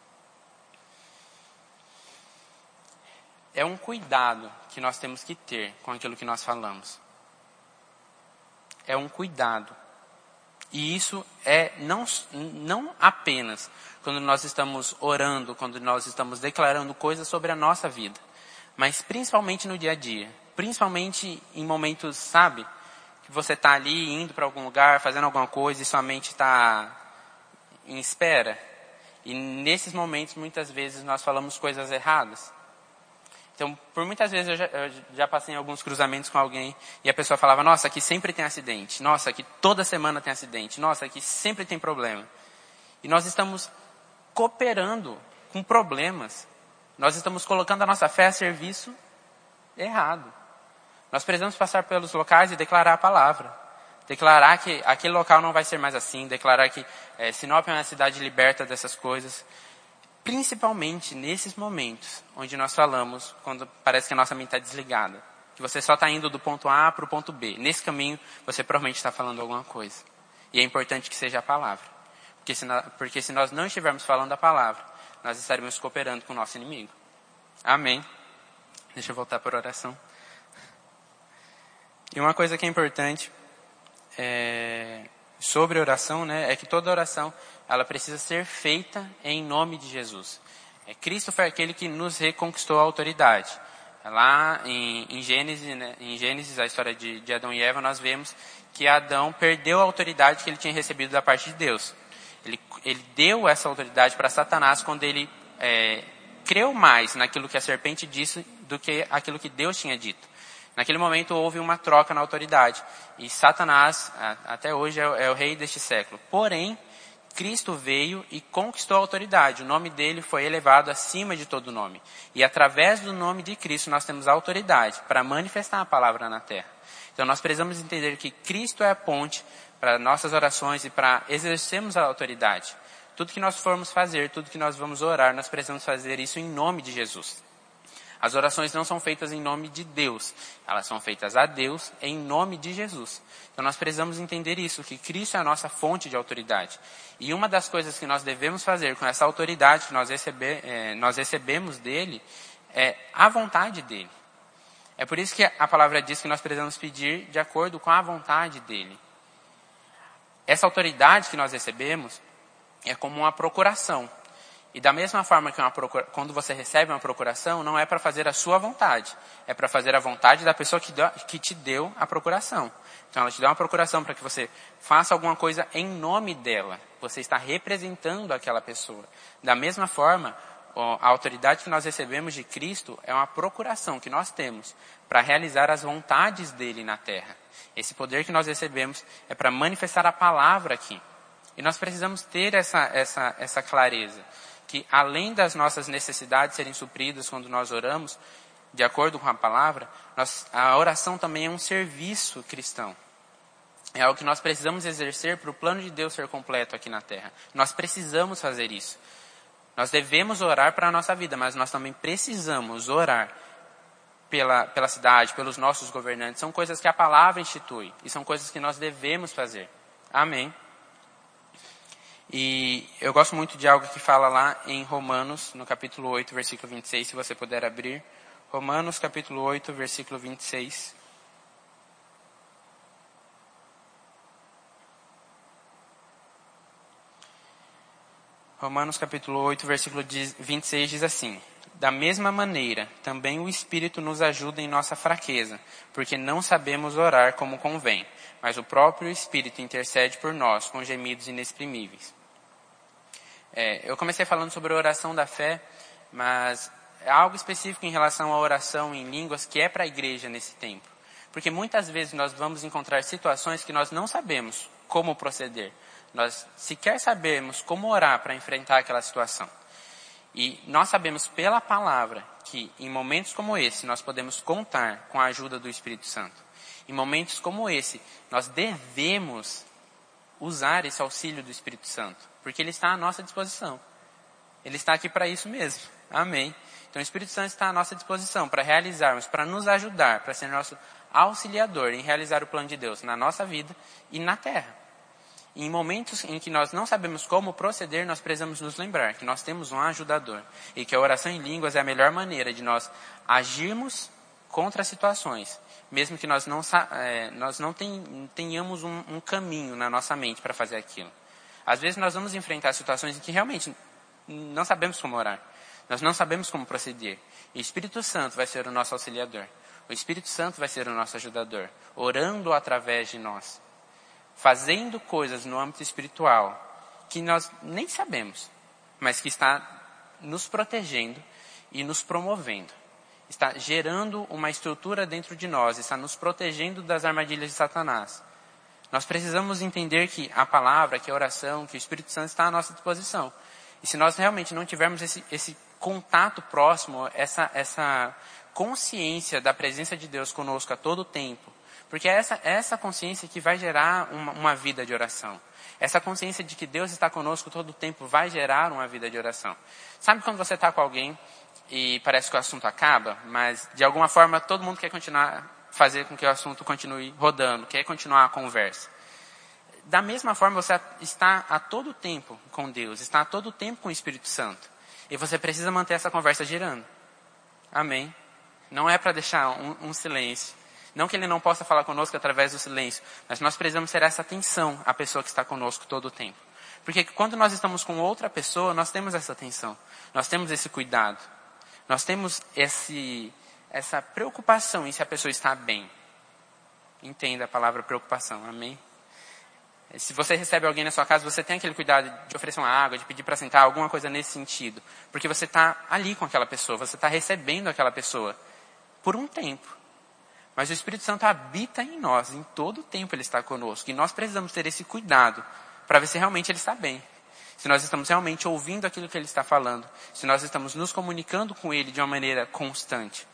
É um cuidado que nós temos que ter com aquilo que nós falamos. É um cuidado. E isso é não, não apenas quando nós estamos orando, quando nós estamos declarando coisas sobre a nossa vida, mas principalmente no dia a dia. Principalmente em momentos, sabe, que você está ali indo para algum lugar, fazendo alguma coisa e sua mente está em espera. E nesses momentos, muitas vezes, nós falamos coisas erradas. Então, por muitas vezes eu já, eu já, passei em alguns cruzamentos com alguém e a pessoa falava: Nossa, aqui sempre tem acidente. Nossa, aqui toda semana tem acidente. Nossa, aqui sempre tem problema. E nós estamos cooperando com problemas. Nós estamos colocando a nossa fé a serviço errado. Nós precisamos passar pelos locais e declarar a palavra. Declarar que aquele local não vai ser mais assim. Declarar que é, Sinop é uma cidade liberta dessas coisas principalmente nesses momentos onde nós falamos, quando parece que a nossa mente está desligada, que você só está indo do ponto A para o ponto B. Nesse caminho, você provavelmente está falando alguma coisa. E é importante que seja a palavra. Porque se, nós, porque se nós não estivermos falando a palavra, nós estaremos cooperando com o nosso inimigo. Amém. Deixa eu voltar para a oração. E uma coisa que é importante é, sobre oração, né, é que toda oração ela precisa ser feita em nome de Jesus. É, Cristo foi aquele que nos reconquistou a autoridade. Lá em, em Gênesis, né, em Gênesis, a história de, de Adão e Eva, nós vemos que Adão perdeu a autoridade que ele tinha recebido da parte de Deus. Ele, ele deu essa autoridade para Satanás quando ele é, creu mais naquilo que a serpente disse do que aquilo que Deus tinha dito. Naquele momento houve uma troca na autoridade. E Satanás, até hoje, é, é o rei deste século. Porém, Cristo veio e conquistou a autoridade. O nome dele foi elevado acima de todo nome. E através do nome de Cristo nós temos autoridade para manifestar a palavra na terra. Então nós precisamos entender que Cristo é a ponte para nossas orações e para exercermos a autoridade. Tudo que nós formos fazer, tudo que nós vamos orar, nós precisamos fazer isso em nome de Jesus. As orações não são feitas em nome de Deus, elas são feitas a Deus em nome de Jesus. Então nós precisamos entender isso, que Cristo é a nossa fonte de autoridade. E uma das coisas que nós devemos fazer com essa autoridade que nós, receber, é, nós recebemos dele é a vontade dele. É por isso que a palavra diz que nós precisamos pedir de acordo com a vontade dele. Essa autoridade que nós recebemos é como uma procuração. E da mesma forma que procura, quando você recebe uma procuração, não é para fazer a sua vontade, é para fazer a vontade da pessoa que, deu, que te deu a procuração. Então ela te dá uma procuração para que você faça alguma coisa em nome dela. Você está representando aquela pessoa. Da mesma forma, a autoridade que nós recebemos de Cristo é uma procuração que nós temos para realizar as vontades dele na terra. Esse poder que nós recebemos é para manifestar a palavra aqui. E nós precisamos ter essa, essa, essa clareza que além das nossas necessidades serem supridas quando nós oramos, de acordo com a palavra, nós, a oração também é um serviço cristão. É algo que nós precisamos exercer para o plano de Deus ser completo aqui na terra. Nós precisamos fazer isso. Nós devemos orar para a nossa vida, mas nós também precisamos orar pela, pela cidade, pelos nossos governantes, são coisas que a palavra institui e são coisas que nós devemos fazer. Amém. E eu gosto muito de algo que fala lá em Romanos, no capítulo 8, versículo 26, se você puder abrir. Romanos, capítulo 8, versículo 26. Romanos capítulo 8, versículo 26 diz assim: Da mesma maneira, também o Espírito nos ajuda em nossa fraqueza, porque não sabemos orar como convém, mas o próprio Espírito intercede por nós com gemidos inexprimíveis. É, eu comecei falando sobre a oração da fé, mas é algo específico em relação à oração em línguas que é para a igreja nesse tempo. Porque muitas vezes nós vamos encontrar situações que nós não sabemos como proceder. Nós sequer sabemos como orar para enfrentar aquela situação. E nós sabemos pela palavra que em momentos como esse nós podemos contar com a ajuda do Espírito Santo. Em momentos como esse, nós devemos usar esse auxílio do Espírito Santo, porque ele está à nossa disposição. Ele está aqui para isso mesmo. Amém. Então o Espírito Santo está à nossa disposição para realizarmos, para nos ajudar, para ser nosso auxiliador em realizar o plano de Deus na nossa vida e na terra em momentos em que nós não sabemos como proceder, nós precisamos nos lembrar que nós temos um ajudador e que a oração em línguas é a melhor maneira de nós agirmos contra situações, mesmo que nós não, é, nós não tenhamos um, um caminho na nossa mente para fazer aquilo. Às vezes nós vamos enfrentar situações em que realmente não sabemos como orar, nós não sabemos como proceder. E o Espírito Santo vai ser o nosso auxiliador. O Espírito Santo vai ser o nosso ajudador, orando através de nós fazendo coisas no âmbito espiritual que nós nem sabemos, mas que está nos protegendo e nos promovendo. Está gerando uma estrutura dentro de nós, está nos protegendo das armadilhas de Satanás. Nós precisamos entender que a palavra, que a oração, que o Espírito Santo está à nossa disposição. E se nós realmente não tivermos esse, esse contato próximo, essa, essa consciência da presença de Deus conosco a todo tempo, porque é essa, é essa consciência que vai gerar uma, uma vida de oração. Essa consciência de que Deus está conosco todo o tempo vai gerar uma vida de oração. Sabe quando você está com alguém e parece que o assunto acaba, mas de alguma forma todo mundo quer continuar, fazer com que o assunto continue rodando, quer continuar a conversa. Da mesma forma, você está a todo tempo com Deus, está a todo tempo com o Espírito Santo. E você precisa manter essa conversa girando. Amém? Não é para deixar um, um silêncio. Não que ele não possa falar conosco através do silêncio, mas nós precisamos ter essa atenção à pessoa que está conosco todo o tempo. Porque quando nós estamos com outra pessoa, nós temos essa atenção, nós temos esse cuidado, nós temos esse, essa preocupação em se a pessoa está bem. Entenda a palavra preocupação, amém? Se você recebe alguém na sua casa, você tem aquele cuidado de oferecer uma água, de pedir para sentar, alguma coisa nesse sentido. Porque você está ali com aquela pessoa, você está recebendo aquela pessoa por um tempo. Mas o Espírito Santo habita em nós, em todo o tempo ele está conosco. E nós precisamos ter esse cuidado para ver se realmente ele está bem. Se nós estamos realmente ouvindo aquilo que ele está falando. Se nós estamos nos comunicando com ele de uma maneira constante.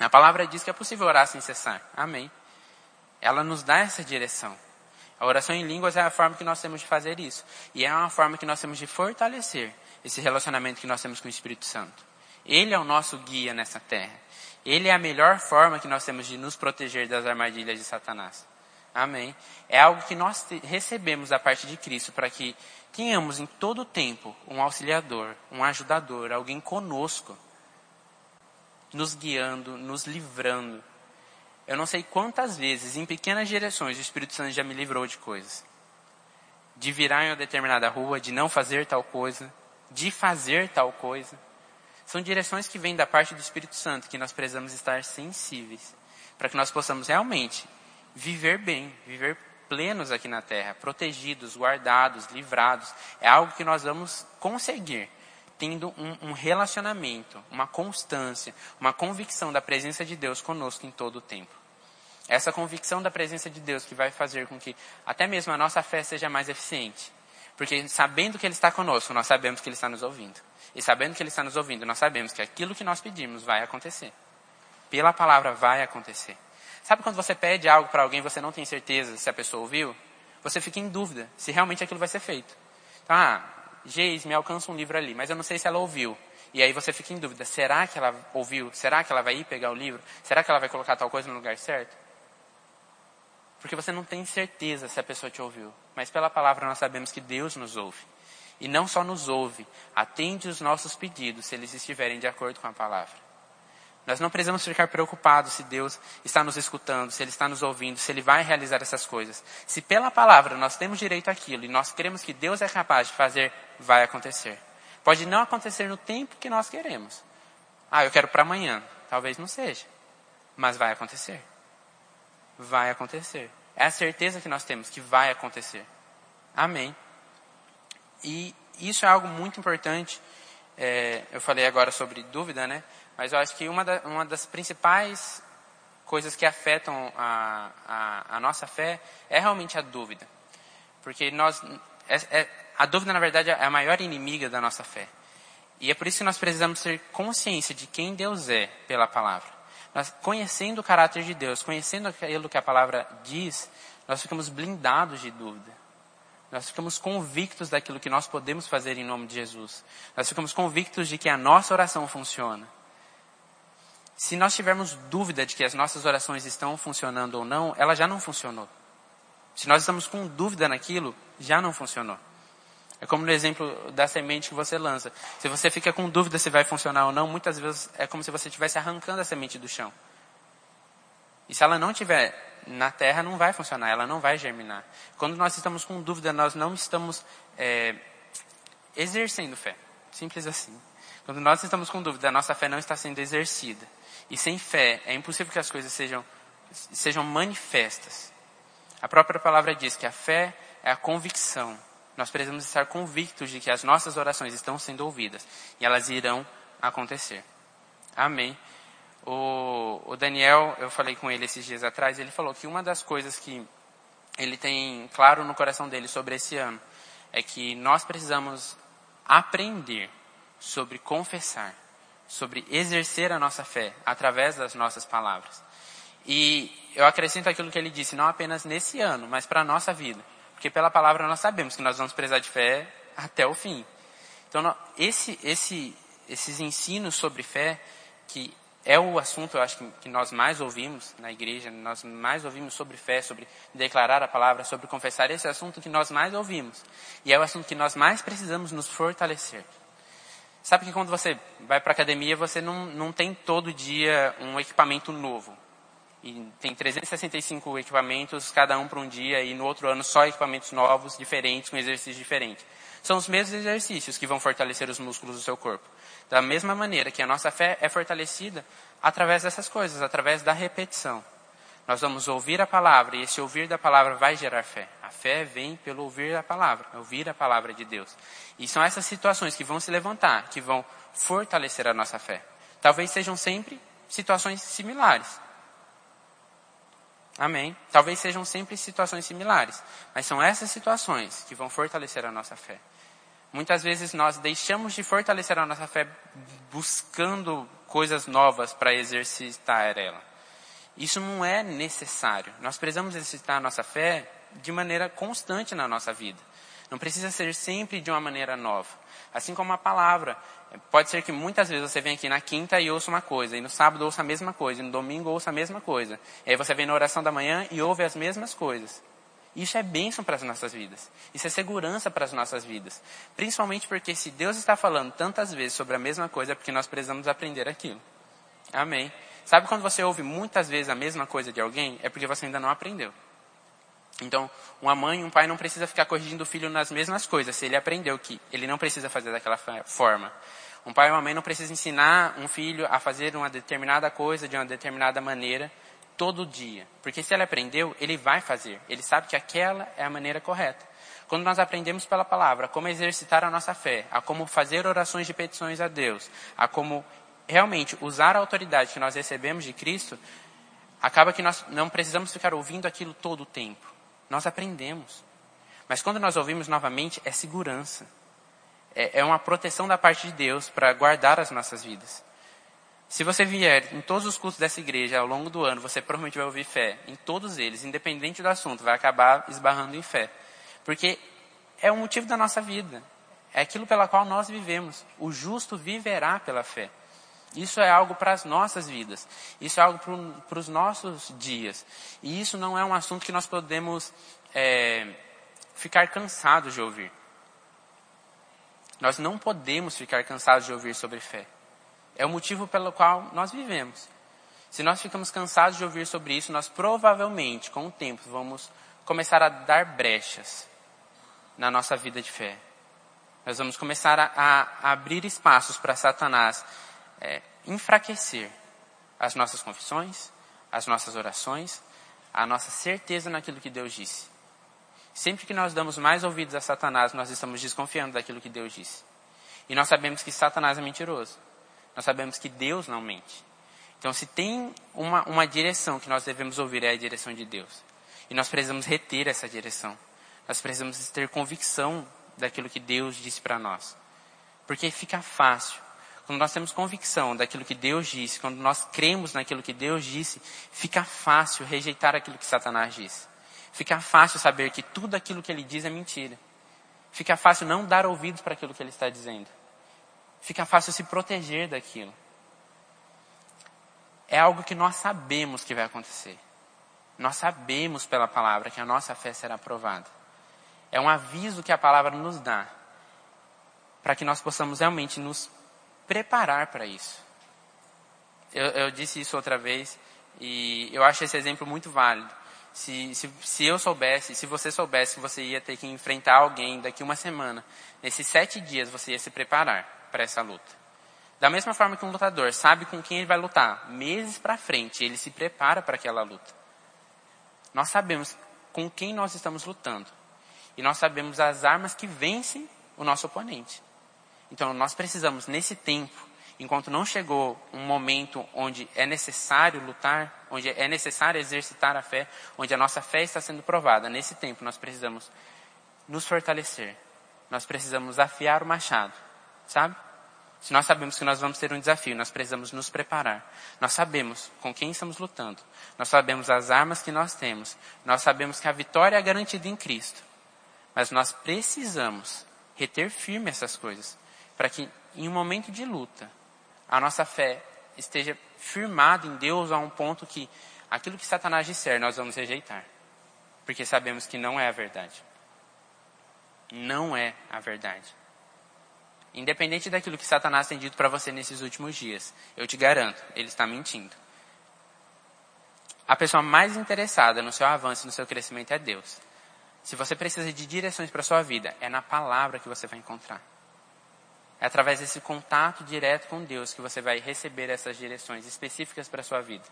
A palavra diz que é possível orar sem cessar. Amém. Ela nos dá essa direção. A oração em línguas é a forma que nós temos de fazer isso. E é uma forma que nós temos de fortalecer esse relacionamento que nós temos com o Espírito Santo. Ele é o nosso guia nessa terra. Ele é a melhor forma que nós temos de nos proteger das armadilhas de Satanás. Amém. É algo que nós recebemos da parte de Cristo para que tenhamos em todo o tempo um auxiliador, um ajudador, alguém conosco, nos guiando, nos livrando. Eu não sei quantas vezes, em pequenas direções, o Espírito Santo já me livrou de coisas. De virar em uma determinada rua, de não fazer tal coisa, de fazer tal coisa. São direções que vêm da parte do Espírito Santo, que nós precisamos estar sensíveis, para que nós possamos realmente viver bem, viver plenos aqui na terra, protegidos, guardados, livrados. É algo que nós vamos conseguir tendo um, um, relacionamento, uma constância, uma convicção da presença de Deus conosco em todo o tempo. Essa convicção da presença de Deus que vai fazer com que até mesmo a nossa fé seja mais eficiente. Porque sabendo que Ele está conosco, nós sabemos que Ele está nos ouvindo. E sabendo que Ele está nos ouvindo, nós sabemos que aquilo que nós pedimos vai acontecer. Pela palavra vai acontecer. Sabe quando você pede algo para alguém e você não tem certeza se a pessoa ouviu? Você fica em dúvida se realmente aquilo vai ser feito. Então, ah, Geis, me alcança um livro ali, mas eu não sei se ela ouviu. E aí você fica em dúvida, será que ela ouviu? Será que ela vai ir pegar o livro? Será que ela vai colocar tal coisa no lugar certo? Porque você não tem certeza se a pessoa te ouviu. Mas pela palavra nós sabemos que Deus nos ouve. E não só nos ouve, atende os nossos pedidos se eles estiverem de acordo com a palavra. Nós não precisamos ficar preocupados se Deus está nos escutando, se Ele está nos ouvindo, se Ele vai realizar essas coisas. Se pela palavra nós temos direito àquilo e nós queremos que Deus é capaz de fazer, vai acontecer. Pode não acontecer no tempo que nós queremos. Ah, eu quero para amanhã. Talvez não seja. Mas vai acontecer. Vai acontecer. É a certeza que nós temos que vai acontecer. Amém. E isso é algo muito importante. É, eu falei agora sobre dúvida, né? Mas eu acho que uma, da, uma das principais coisas que afetam a, a, a, nossa fé é realmente a dúvida. Porque nós, é, é, a dúvida, na verdade, é a maior inimiga da nossa fé. E é por isso que nós precisamos ter consciência de quem Deus é pela palavra. Nós, conhecendo o caráter de Deus, conhecendo aquilo que a palavra diz, nós ficamos blindados de dúvida. Nós ficamos convictos daquilo que nós podemos fazer em nome de Jesus. Nós ficamos convictos de que a nossa oração funciona. Se nós tivermos dúvida de que as nossas orações estão funcionando ou não, ela já não funcionou. Se nós estamos com dúvida naquilo, já não funcionou. É como no exemplo da semente que você lança. Se você fica com dúvida se vai funcionar ou não, muitas vezes é como se você estivesse arrancando a semente do chão. E se ela não tiver na terra, não vai funcionar, ela não vai germinar. Quando nós estamos com dúvida, nós não estamos é, exercendo fé. Simples assim. Quando nós estamos com dúvida, a nossa fé não está sendo exercida. E sem fé, é impossível que as coisas sejam, sejam manifestas. A própria palavra diz que a fé é a convicção nós precisamos estar convictos de que as nossas orações estão sendo ouvidas e elas irão acontecer. Amém. O, o Daniel, eu falei com ele esses dias atrás, ele falou que uma das coisas que ele tem claro no coração dele sobre esse ano é que nós precisamos aprender sobre confessar, sobre exercer a nossa fé através das nossas palavras. E eu acrescento aquilo que ele disse, não apenas nesse ano, mas para a nossa vida. Porque pela palavra nós sabemos que nós vamos precisar de fé até o fim. Então, esse, esse, esses ensinos sobre fé, que é o assunto, eu acho, que, que nós mais ouvimos na igreja, nós mais ouvimos sobre fé, sobre declarar a palavra, sobre confessar, esse é o assunto que nós mais ouvimos. E é o assunto que nós mais precisamos nos fortalecer. Sabe que quando você vai para a academia, você não, não tem todo dia um equipamento novo. E tem 365 equipamentos, cada um para um dia, e no outro ano só equipamentos novos, diferentes, com exercícios diferentes. São os mesmos exercícios que vão fortalecer os músculos do seu corpo. Da mesma maneira que a nossa fé é fortalecida através dessas coisas, através da repetição. Nós vamos ouvir a palavra, e esse ouvir da palavra vai gerar fé. A fé vem pelo ouvir a palavra, ouvir a palavra de Deus. E são essas situações que vão se levantar, que vão fortalecer a nossa fé. Talvez sejam sempre situações similares. Amém. Talvez sejam sempre situações similares, mas são essas situações que vão fortalecer a nossa fé. Muitas vezes nós deixamos de fortalecer a nossa fé buscando coisas novas para exercitar ela. Isso não é necessário. Nós precisamos exercitar a nossa fé de maneira constante na nossa vida. Não precisa ser sempre de uma maneira nova. Assim como a palavra. Pode ser que muitas vezes você venha aqui na quinta e ouça uma coisa, e no sábado ouça a mesma coisa, e no domingo ouça a mesma coisa. E aí você vem na oração da manhã e ouve as mesmas coisas. Isso é bênção para as nossas vidas. Isso é segurança para as nossas vidas. Principalmente porque se Deus está falando tantas vezes sobre a mesma coisa, é porque nós precisamos aprender aquilo. Amém. Sabe quando você ouve muitas vezes a mesma coisa de alguém? É porque você ainda não aprendeu. Então, uma mãe e um pai não precisa ficar corrigindo o filho nas mesmas coisas, se ele aprendeu que ele não precisa fazer daquela forma. Um pai e uma mãe não precisam ensinar um filho a fazer uma determinada coisa de uma determinada maneira todo dia. Porque se ele aprendeu, ele vai fazer. Ele sabe que aquela é a maneira correta. Quando nós aprendemos pela palavra como exercitar a nossa fé, a como fazer orações de petições a Deus, a como realmente usar a autoridade que nós recebemos de Cristo, acaba que nós não precisamos ficar ouvindo aquilo todo o tempo. Nós aprendemos. Mas quando nós ouvimos novamente, é segurança. É, é uma proteção da parte de Deus para guardar as nossas vidas. Se você vier em todos os cultos dessa igreja ao longo do ano, você provavelmente vai ouvir fé. Em todos eles, independente do assunto, vai acabar esbarrando em fé. Porque é o motivo da nossa vida. É aquilo pela qual nós vivemos. O justo viverá pela fé. Isso é algo para as nossas vidas. Isso é algo para os nossos dias. E isso não é um assunto que nós podemos é, ficar cansados de ouvir. Nós não podemos ficar cansados de ouvir sobre fé. É o motivo pelo qual nós vivemos. Se nós ficamos cansados de ouvir sobre isso, nós provavelmente, com o tempo, vamos começar a dar brechas na nossa vida de fé. Nós vamos começar a, a abrir espaços para Satanás é, enfraquecer as nossas confissões, as nossas orações, a nossa certeza naquilo que Deus disse. Sempre que nós damos mais ouvidos a Satanás, nós estamos desconfiando daquilo que Deus disse. E nós sabemos que Satanás é mentiroso. Nós sabemos que Deus não mente. Então, se tem uma, uma direção que nós devemos ouvir, é a direção de Deus. E nós precisamos reter essa direção. Nós precisamos ter convicção daquilo que Deus disse para nós. Porque fica fácil. Quando nós temos convicção daquilo que Deus disse, quando nós cremos naquilo que Deus disse, fica fácil rejeitar aquilo que Satanás disse. Fica fácil saber que tudo aquilo que ele diz é mentira. Fica fácil não dar ouvidos para aquilo que ele está dizendo. Fica fácil se proteger daquilo. É algo que nós sabemos que vai acontecer. Nós sabemos pela palavra que a nossa fé será aprovada. É um aviso que a palavra nos dá para que nós possamos realmente nos preparar para isso. Eu, eu, disse isso outra vez e eu acho esse exemplo muito válido. Se, se, se eu soubesse, se você soubesse que você ia ter que enfrentar alguém daqui uma semana, nesses sete dias você ia se preparar para essa luta. Da mesma forma que um lutador sabe com quem ele vai lutar, meses para frente, ele se prepara para aquela luta. Nós sabemos com quem nós estamos lutando. E nós sabemos as armas que vencem o nosso oponente. Então nós precisamos, nesse tempo, enquanto não chegou um momento onde é necessário lutar, onde é necessário exercitar a fé, onde a nossa fé está sendo provada, nesse tempo nós precisamos nos fortalecer. Nós precisamos afiar o machado, sabe? Se nós sabemos que nós vamos ter um desafio, nós precisamos nos preparar. Nós sabemos com quem estamos lutando. Nós sabemos as armas que nós temos. Nós sabemos que a vitória é garantida em Cristo. Mas nós precisamos reter firme essas coisas para que em um momento de luta a nossa fé esteja firmada em Deus a um ponto que aquilo que Satanás disser nós vamos rejeitar. Porque sabemos que não é a verdade. Não é a verdade. Independente daquilo que Satanás tem dito para você nesses últimos dias, eu te garanto, ele está mentindo. A pessoa mais interessada no seu avanço e no seu crescimento é Deus. Se você precisa de direções para a sua vida, é na palavra que você vai encontrar. É através desse contato direto com Deus que você vai receber essas direções específicas para a sua vida.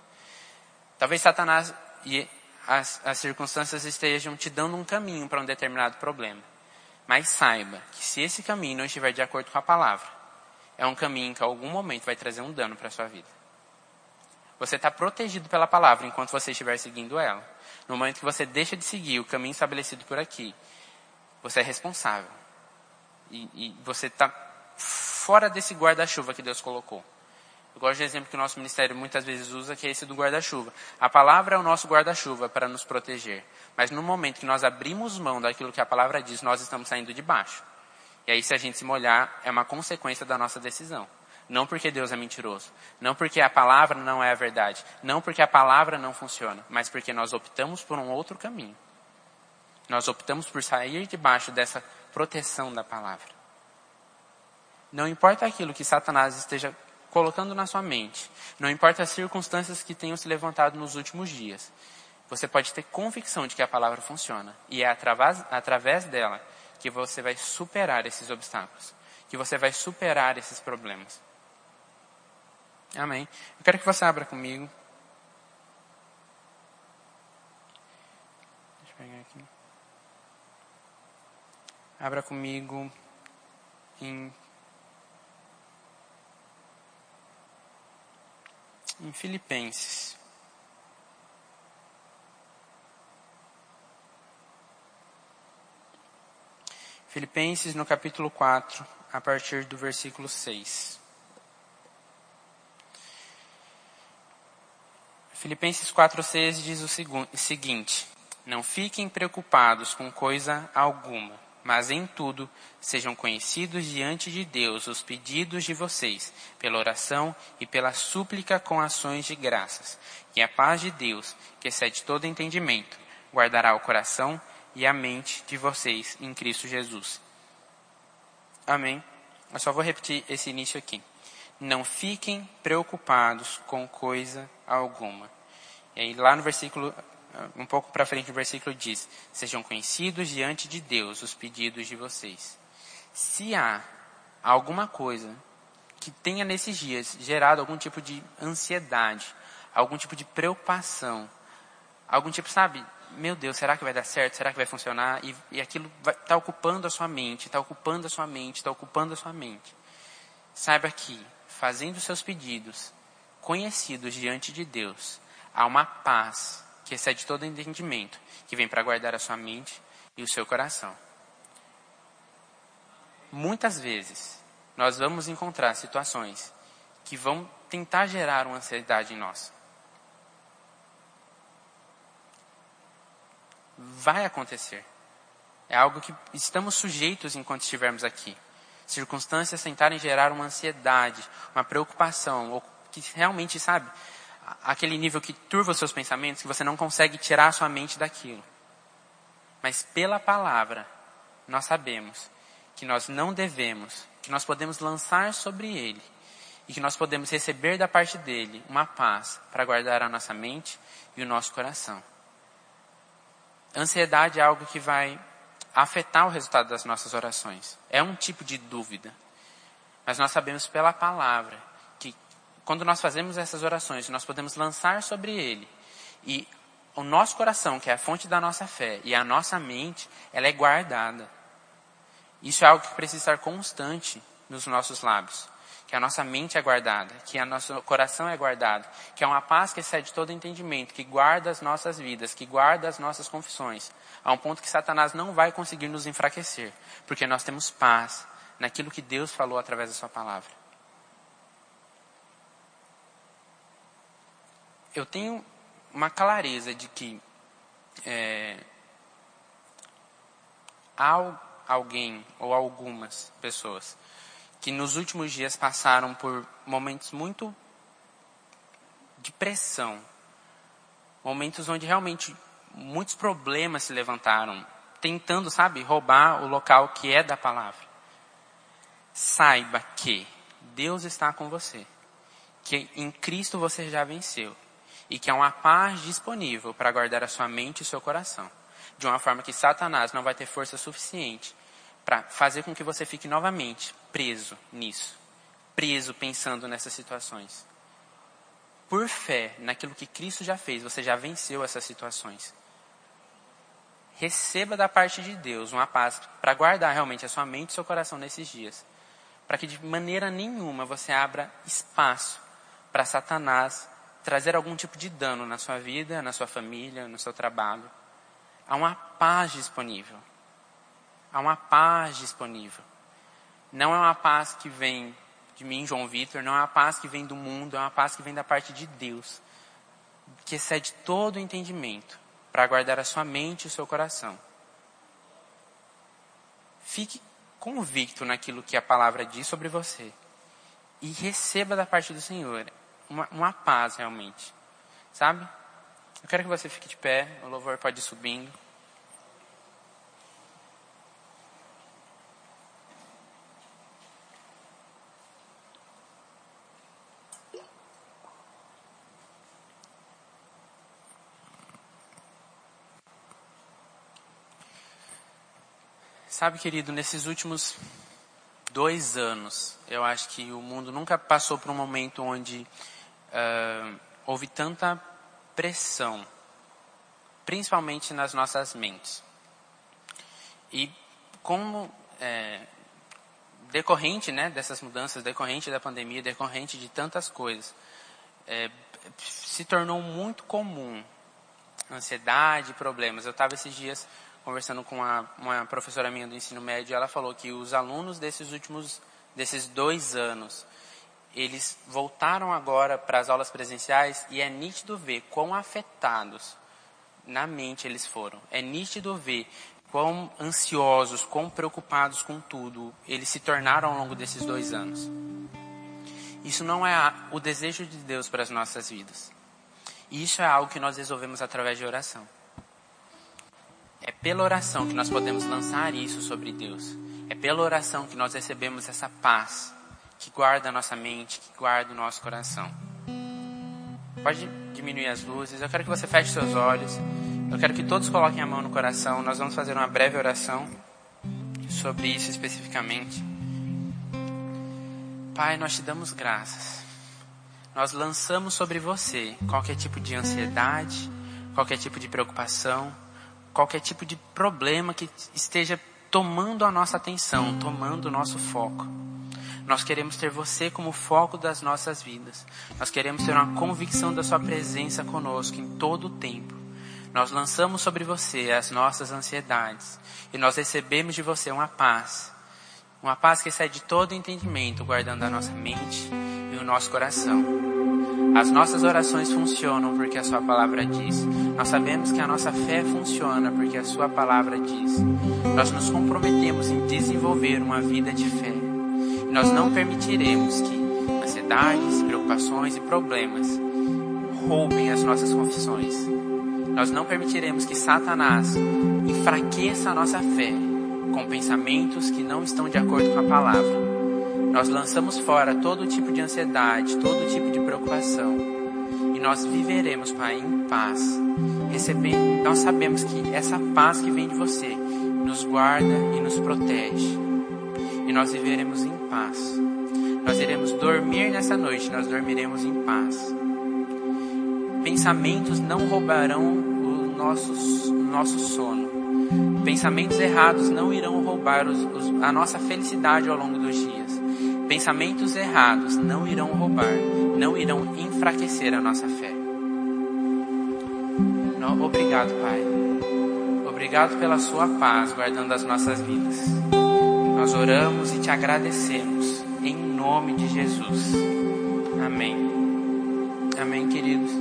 Talvez Satanás e as, as circunstâncias estejam te dando um caminho para um determinado problema. Mas saiba que se esse caminho não estiver de acordo com a palavra, é um caminho que em algum momento vai trazer um dano para a sua vida. Você está protegido pela palavra enquanto você estiver seguindo ela. No momento que você deixa de seguir o caminho estabelecido por aqui, você é responsável. E, e você está fora desse guarda-chuva que Deus colocou. Eu gosto de exemplo que o nosso ministério muitas vezes usa, que é esse do guarda-chuva. A palavra é o nosso guarda-chuva para nos proteger. Mas no momento que nós abrimos mão daquilo que a palavra diz, nós estamos saindo de baixo. E aí, se a gente se molhar, é uma consequência da nossa decisão. Não porque Deus é mentiroso. Não porque a palavra não é a verdade. Não porque a palavra não funciona. Mas porque nós optamos por um outro caminho. Nós optamos por sair debaixo dessa proteção da palavra. Não importa aquilo que Satanás esteja colocando na sua mente, não importa as circunstâncias que tenham se levantado nos últimos dias, você pode ter convicção de que a palavra funciona. E é através, através dela que você vai superar esses obstáculos, que você vai superar esses problemas. Amém. Eu quero que você abra comigo. Deixa eu pegar aqui. Abra comigo em em Filipenses. Filipenses no capítulo 4, a partir do versículo 6. Filipenses 4,6 diz o seguinte: Não fiquem preocupados com coisa alguma, mas em tudo sejam conhecidos diante de Deus os pedidos de vocês, pela oração e pela súplica com ações de graças. E a paz de Deus, que excede todo entendimento, guardará o coração e a mente de vocês em Cristo Jesus. Amém. Eu só vou repetir esse início aqui. Não fiquem preocupados com coisa alguma. E aí lá no versículo um pouco para frente o versículo diz: Sejam conhecidos diante de Deus os pedidos de vocês. Se há alguma coisa que tenha nesses dias gerado algum tipo de ansiedade, algum tipo de preocupação, algum tipo, sabe, meu Deus, será que vai dar certo? Será que vai funcionar? E, e aquilo está ocupando a sua mente, está ocupando a sua mente, está ocupando a sua mente. Saiba que, fazendo seus pedidos, conhecidos diante de Deus, há uma paz que excede todo entendimento, que vem para guardar a sua mente e o seu coração. Muitas vezes, nós vamos encontrar situações que vão tentar gerar uma ansiedade em nós. Vai acontecer. É algo que estamos sujeitos enquanto estivermos aqui. Circunstâncias tentarem gerar uma ansiedade, uma preocupação, ou que realmente, sabe, aquele nível que turva os seus pensamentos, que você não consegue tirar a sua mente daquilo. Mas pela palavra, nós sabemos que nós não devemos, que nós podemos lançar sobre ele e que nós podemos receber da parte dele uma paz para guardar a nossa mente e o nosso coração. Ansiedade é algo que vai afetar o resultado das nossas orações. É um tipo de dúvida. Mas nós sabemos pela palavra quando nós fazemos essas orações, nós podemos lançar sobre ele. E o nosso coração, que é a fonte da nossa fé, e a nossa mente, ela é guardada. Isso é algo que precisa estar constante nos nossos lábios. Que a nossa mente é guardada, que o nosso coração é guardado, que é uma paz que excede todo entendimento, que guarda as nossas vidas, que guarda as nossas confissões, a um ponto que Satanás não vai conseguir nos enfraquecer, porque nós temos paz naquilo que Deus falou através da Sua palavra. Eu tenho uma clareza de que é, há alguém ou algumas pessoas que nos últimos dias passaram por momentos muito de pressão, momentos onde realmente muitos problemas se levantaram, tentando, sabe, roubar o local que é da palavra. Saiba que Deus está com você, que em Cristo você já venceu e que há uma paz disponível para guardar a sua mente e seu coração, de uma forma que Satanás não vai ter força suficiente para fazer com que você fique novamente preso nisso, preso pensando nessas situações. Por fé naquilo que Cristo já fez, você já venceu essas situações. Receba da parte de Deus uma paz para guardar realmente a sua mente e seu coração nesses dias. Para que de maneira nenhuma você abra espaço para Satanás trazer algum tipo de dano na sua vida, na sua família, no seu trabalho. Há uma paz disponível. Há uma paz disponível. Não é uma paz que vem de mim, João Vitor, não é uma paz que vem do mundo, é uma paz que vem da parte de Deus, que excede todo o entendimento, para guardar a sua mente e o seu coração. Fique convicto naquilo que a palavra diz sobre você e receba da parte do Senhor uma, uma paz realmente. Sabe? Eu quero que você fique de pé, o louvor pode ir subindo. Sabe, querido, nesses últimos dois anos, eu acho que o mundo nunca passou por um momento onde uh, houve tanta pressão, principalmente nas nossas mentes. E como é, decorrente né, dessas mudanças, decorrente da pandemia, decorrente de tantas coisas, é, se tornou muito comum ansiedade, problemas. Eu estava esses dias conversando com uma, uma professora minha do ensino médio, e ela falou que os alunos desses últimos, desses dois anos, eles voltaram agora para as aulas presenciais e é nítido ver quão afetados na mente eles foram. É nítido ver quão ansiosos, quão preocupados com tudo eles se tornaram ao longo desses dois anos. Isso não é o desejo de Deus para as nossas vidas. Isso é algo que nós resolvemos através de oração. É pela oração que nós podemos lançar isso sobre Deus. É pela oração que nós recebemos essa paz que guarda a nossa mente, que guarda o nosso coração. Pode diminuir as luzes. Eu quero que você feche seus olhos. Eu quero que todos coloquem a mão no coração. Nós vamos fazer uma breve oração sobre isso especificamente. Pai, nós te damos graças. Nós lançamos sobre você qualquer tipo de ansiedade, qualquer tipo de preocupação, qualquer tipo de problema que esteja tomando a nossa atenção, tomando o nosso foco. Nós queremos ter você como foco das nossas vidas. Nós queremos ter uma convicção da sua presença conosco em todo o tempo. Nós lançamos sobre você as nossas ansiedades e nós recebemos de você uma paz. Uma paz que excede todo entendimento, guardando a nossa mente e o nosso coração. As nossas orações funcionam porque a Sua palavra diz. Nós sabemos que a nossa fé funciona porque a Sua palavra diz. Nós nos comprometemos em desenvolver uma vida de fé. Nós não permitiremos que ansiedades, preocupações e problemas roubem as nossas confissões. Nós não permitiremos que Satanás enfraqueça a nossa fé com pensamentos que não estão de acordo com a palavra. Nós lançamos fora todo tipo de ansiedade, todo tipo de preocupação. E nós viveremos, Pai, em paz. Recebendo, nós sabemos que essa paz que vem de você nos guarda e nos protege e nós viveremos em paz. Nós iremos dormir nessa noite, nós dormiremos em paz. Pensamentos não roubarão o nosso, nosso sono. Pensamentos errados não irão roubar os, os, a nossa felicidade ao longo dos dias. Pensamentos errados não irão roubar, não irão enfraquecer a nossa fé. Obrigado, Pai. Obrigado pela Sua paz guardando as nossas vidas. Nós oramos e te agradecemos em nome de Jesus. Amém. Amém, queridos.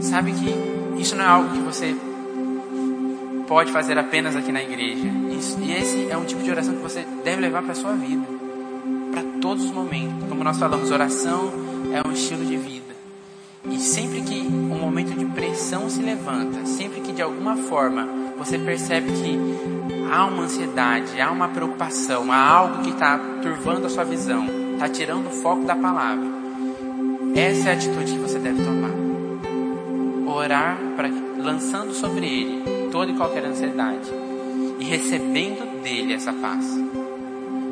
Sabe que isso não é algo que você pode fazer apenas aqui na igreja. Isso, e esse é um tipo de oração que você deve levar para a sua vida, para todos os momentos. Como nós falamos, oração é um estilo de vida. E sempre que um momento de pressão se levanta, sempre que de alguma forma você percebe que há uma ansiedade, há uma preocupação, há algo que está turvando a sua visão, está tirando o foco da palavra. Essa é a atitude que você deve tomar. Orar para lançando sobre ele toda e qualquer ansiedade e recebendo dele essa paz.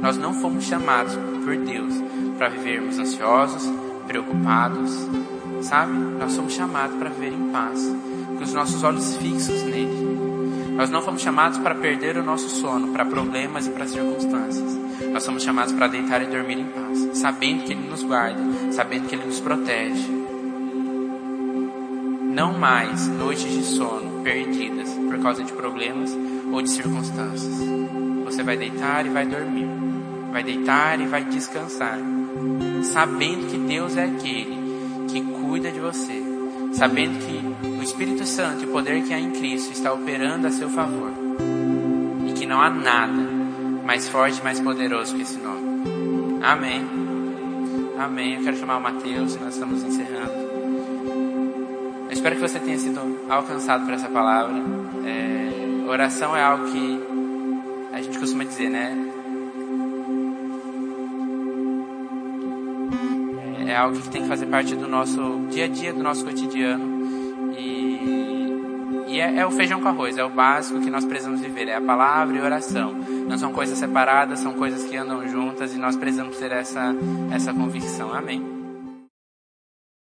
Nós não fomos chamados por Deus para vivermos ansiosos, preocupados, sabe? Nós somos chamados para viver em paz, com os nossos olhos fixos nele. Nós não fomos chamados para perder o nosso sono, para problemas e para circunstâncias. Nós somos chamados para deitar e dormir em paz, sabendo que Ele nos guarda, sabendo que Ele nos protege. Não mais noites de sono perdidas por causa de problemas ou de circunstâncias. Você vai deitar e vai dormir. Vai deitar e vai descansar, sabendo que Deus é aquele que cuida de você, sabendo que o Espírito Santo e o poder que há em Cristo está operando a seu favor. E que não há nada mais forte mais poderoso que esse nome. Amém. Amém. Eu quero chamar o Mateus, nós estamos encerrando. Eu espero que você tenha sido alcançado por essa palavra. É, oração é algo que a gente costuma dizer, né? É algo que tem que fazer parte do nosso dia a dia, do nosso cotidiano. E é, é, o feijão com arroz, é o básico que nós precisamos viver, é a palavra e oração. Não são coisas separadas, são coisas que andam juntas e nós precisamos ter essa, essa convicção. Amém.